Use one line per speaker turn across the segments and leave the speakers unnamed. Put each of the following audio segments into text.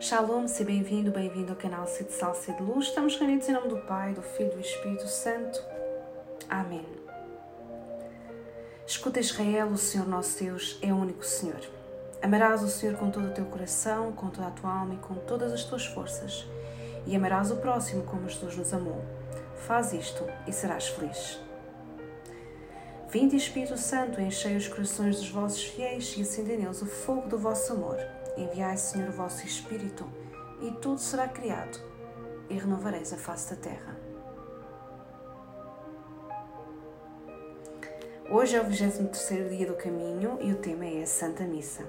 Shalom, seja bem-vindo, bem-vindo ao canal Cid Sal, Cid Luz. Estamos reunidos em nome do Pai, do Filho e do Espírito Santo. Amém. Escuta Israel, o Senhor nosso Deus é o único Senhor. Amarás o Senhor com todo o teu coração, com toda a tua alma e com todas as tuas forças. E amarás o próximo como Jesus nos amou. Faz isto e serás feliz. Vinde, Espírito Santo, enchei os corações dos vossos fiéis e acendei neles o fogo do vosso amor. Enviai, Senhor, o vosso Espírito, e tudo será criado, e renovareis a face da terra. Hoje é o 23 dia do caminho e o tema é a Santa Missa.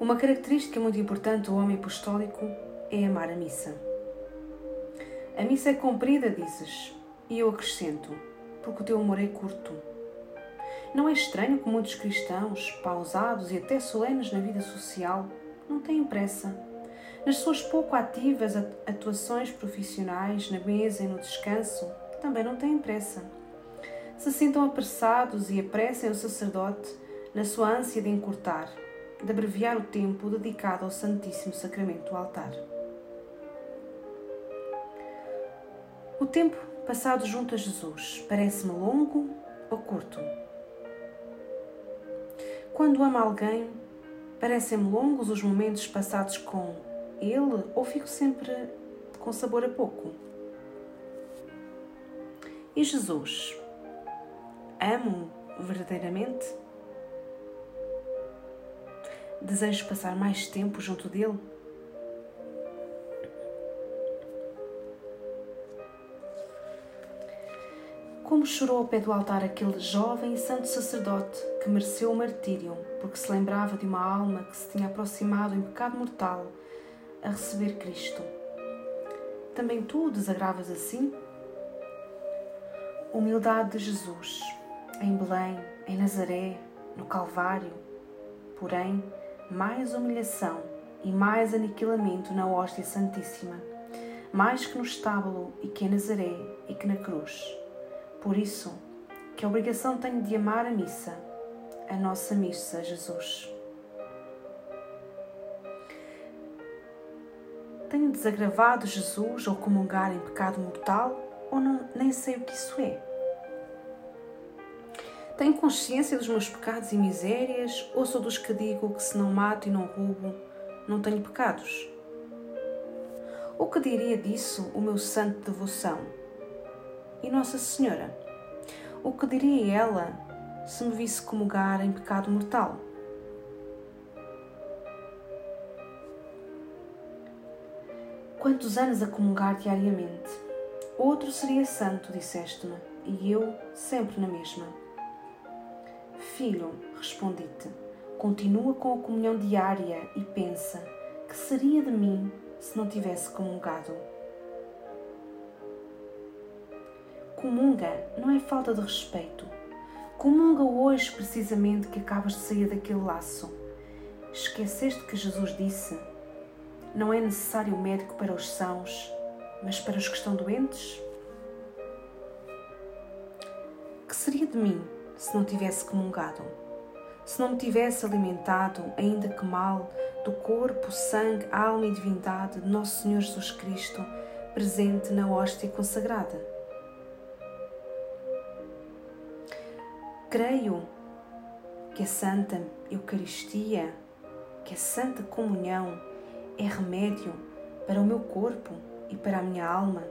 Uma característica muito importante do homem apostólico é amar a missa. A missa é comprida, dizes, e eu acrescento, porque o teu amor é curto. Não é estranho que muitos cristãos, pausados e até solenes na vida social, não tenham pressa. Nas suas pouco ativas atuações profissionais, na mesa e no descanso, também não têm pressa. Se sintam apressados e apressem o sacerdote na sua ânsia de encurtar, de abreviar o tempo dedicado ao Santíssimo Sacramento do altar. O tempo passado junto a Jesus parece-me longo ou curto? Quando amo alguém, parecem-me longos os momentos passados com ele ou fico sempre com sabor a pouco? E Jesus? Amo verdadeiramente? Desejo passar mais tempo junto dele? Como chorou ao pé do altar aquele jovem e santo sacerdote que mereceu o martírio porque se lembrava de uma alma que se tinha aproximado em pecado mortal a receber Cristo. Também tu desagravas assim? Humildade de Jesus, em Belém, em Nazaré, no Calvário, porém, mais humilhação e mais aniquilamento na hóstia santíssima, mais que no estábulo e que em Nazaré e que na cruz. Por isso, que obrigação tenho de amar a missa, a nossa missa, Jesus. Tenho desagravado Jesus ao comungar em pecado mortal ou não, nem sei o que isso é? Tenho consciência dos meus pecados e misérias ou sou dos que digo que se não mato e não roubo, não tenho pecados? O que diria disso o meu santo de devoção? E Nossa Senhora? O que diria ela se me visse comungar em pecado mortal? Quantos anos a comungar diariamente? Outro seria santo, disseste-me, e eu sempre na mesma. Filho, respondi-te, continua com a comunhão diária e pensa: que seria de mim se não tivesse comungado? Comunga não é falta de respeito. Comunga hoje, precisamente, que acabas de sair daquele laço. Esqueceste que Jesus disse: Não é necessário médico para os sãos, mas para os que estão doentes? Que seria de mim se não tivesse comungado? Se não me tivesse alimentado, ainda que mal, do corpo, sangue, alma e divindade de Nosso Senhor Jesus Cristo, presente na hóstia consagrada? Creio que a Santa Eucaristia, que a Santa Comunhão é remédio para o meu corpo e para a minha alma.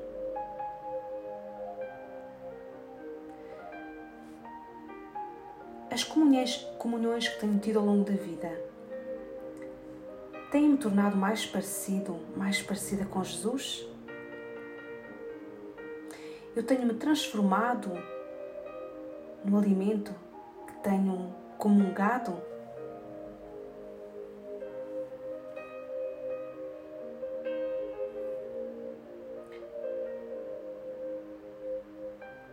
As comunhões, comunhões que tenho tido ao longo da vida têm-me tornado mais parecido, mais parecida com Jesus? Eu tenho-me transformado no alimento que tenham comungado?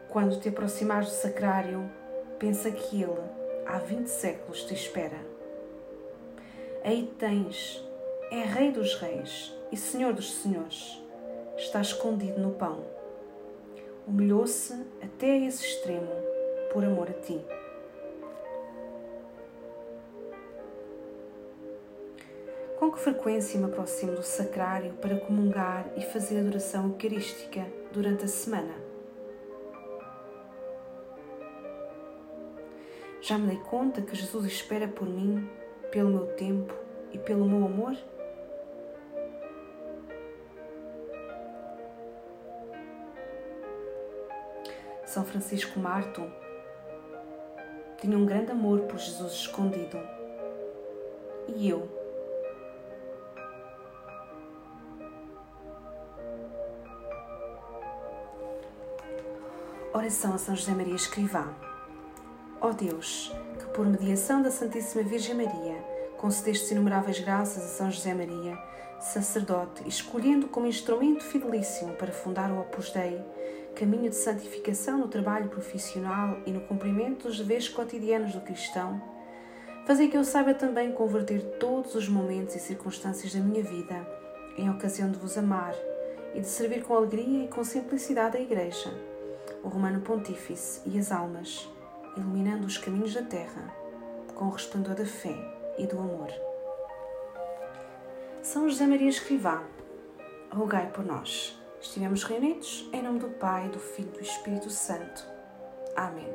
Quando te aproximares do sacrário, pensa que ele, há 20 séculos, te espera. Aí tens, é Rei dos Reis e Senhor dos Senhores, está escondido no pão. Humilhou-se até esse extremo por amor a ti. Com que frequência me aproximo do sacrário para comungar e fazer adoração eucarística durante a semana? Já me dei conta que Jesus espera por mim, pelo meu tempo e pelo meu amor? São Francisco Marto tinha um grande amor por Jesus escondido. E eu? Oração a São José Maria Escrivá. Ó Deus, que por mediação da Santíssima Virgem Maria concedestes inumeráveis graças a São José Maria, sacerdote, escolhendo como instrumento fidelíssimo para fundar o Opus Dei, caminho de santificação no trabalho profissional e no cumprimento dos deveres cotidianos do cristão, fazei que eu saiba também converter todos os momentos e circunstâncias da minha vida em ocasião de vos amar e de servir com alegria e com simplicidade a Igreja o Romano Pontífice e as almas, iluminando os caminhos da terra com o resplendor da fé e do amor. São José Maria Escrivá, rogai por nós. Estivemos reunidos em nome do Pai, do Filho e do Espírito Santo. Amém.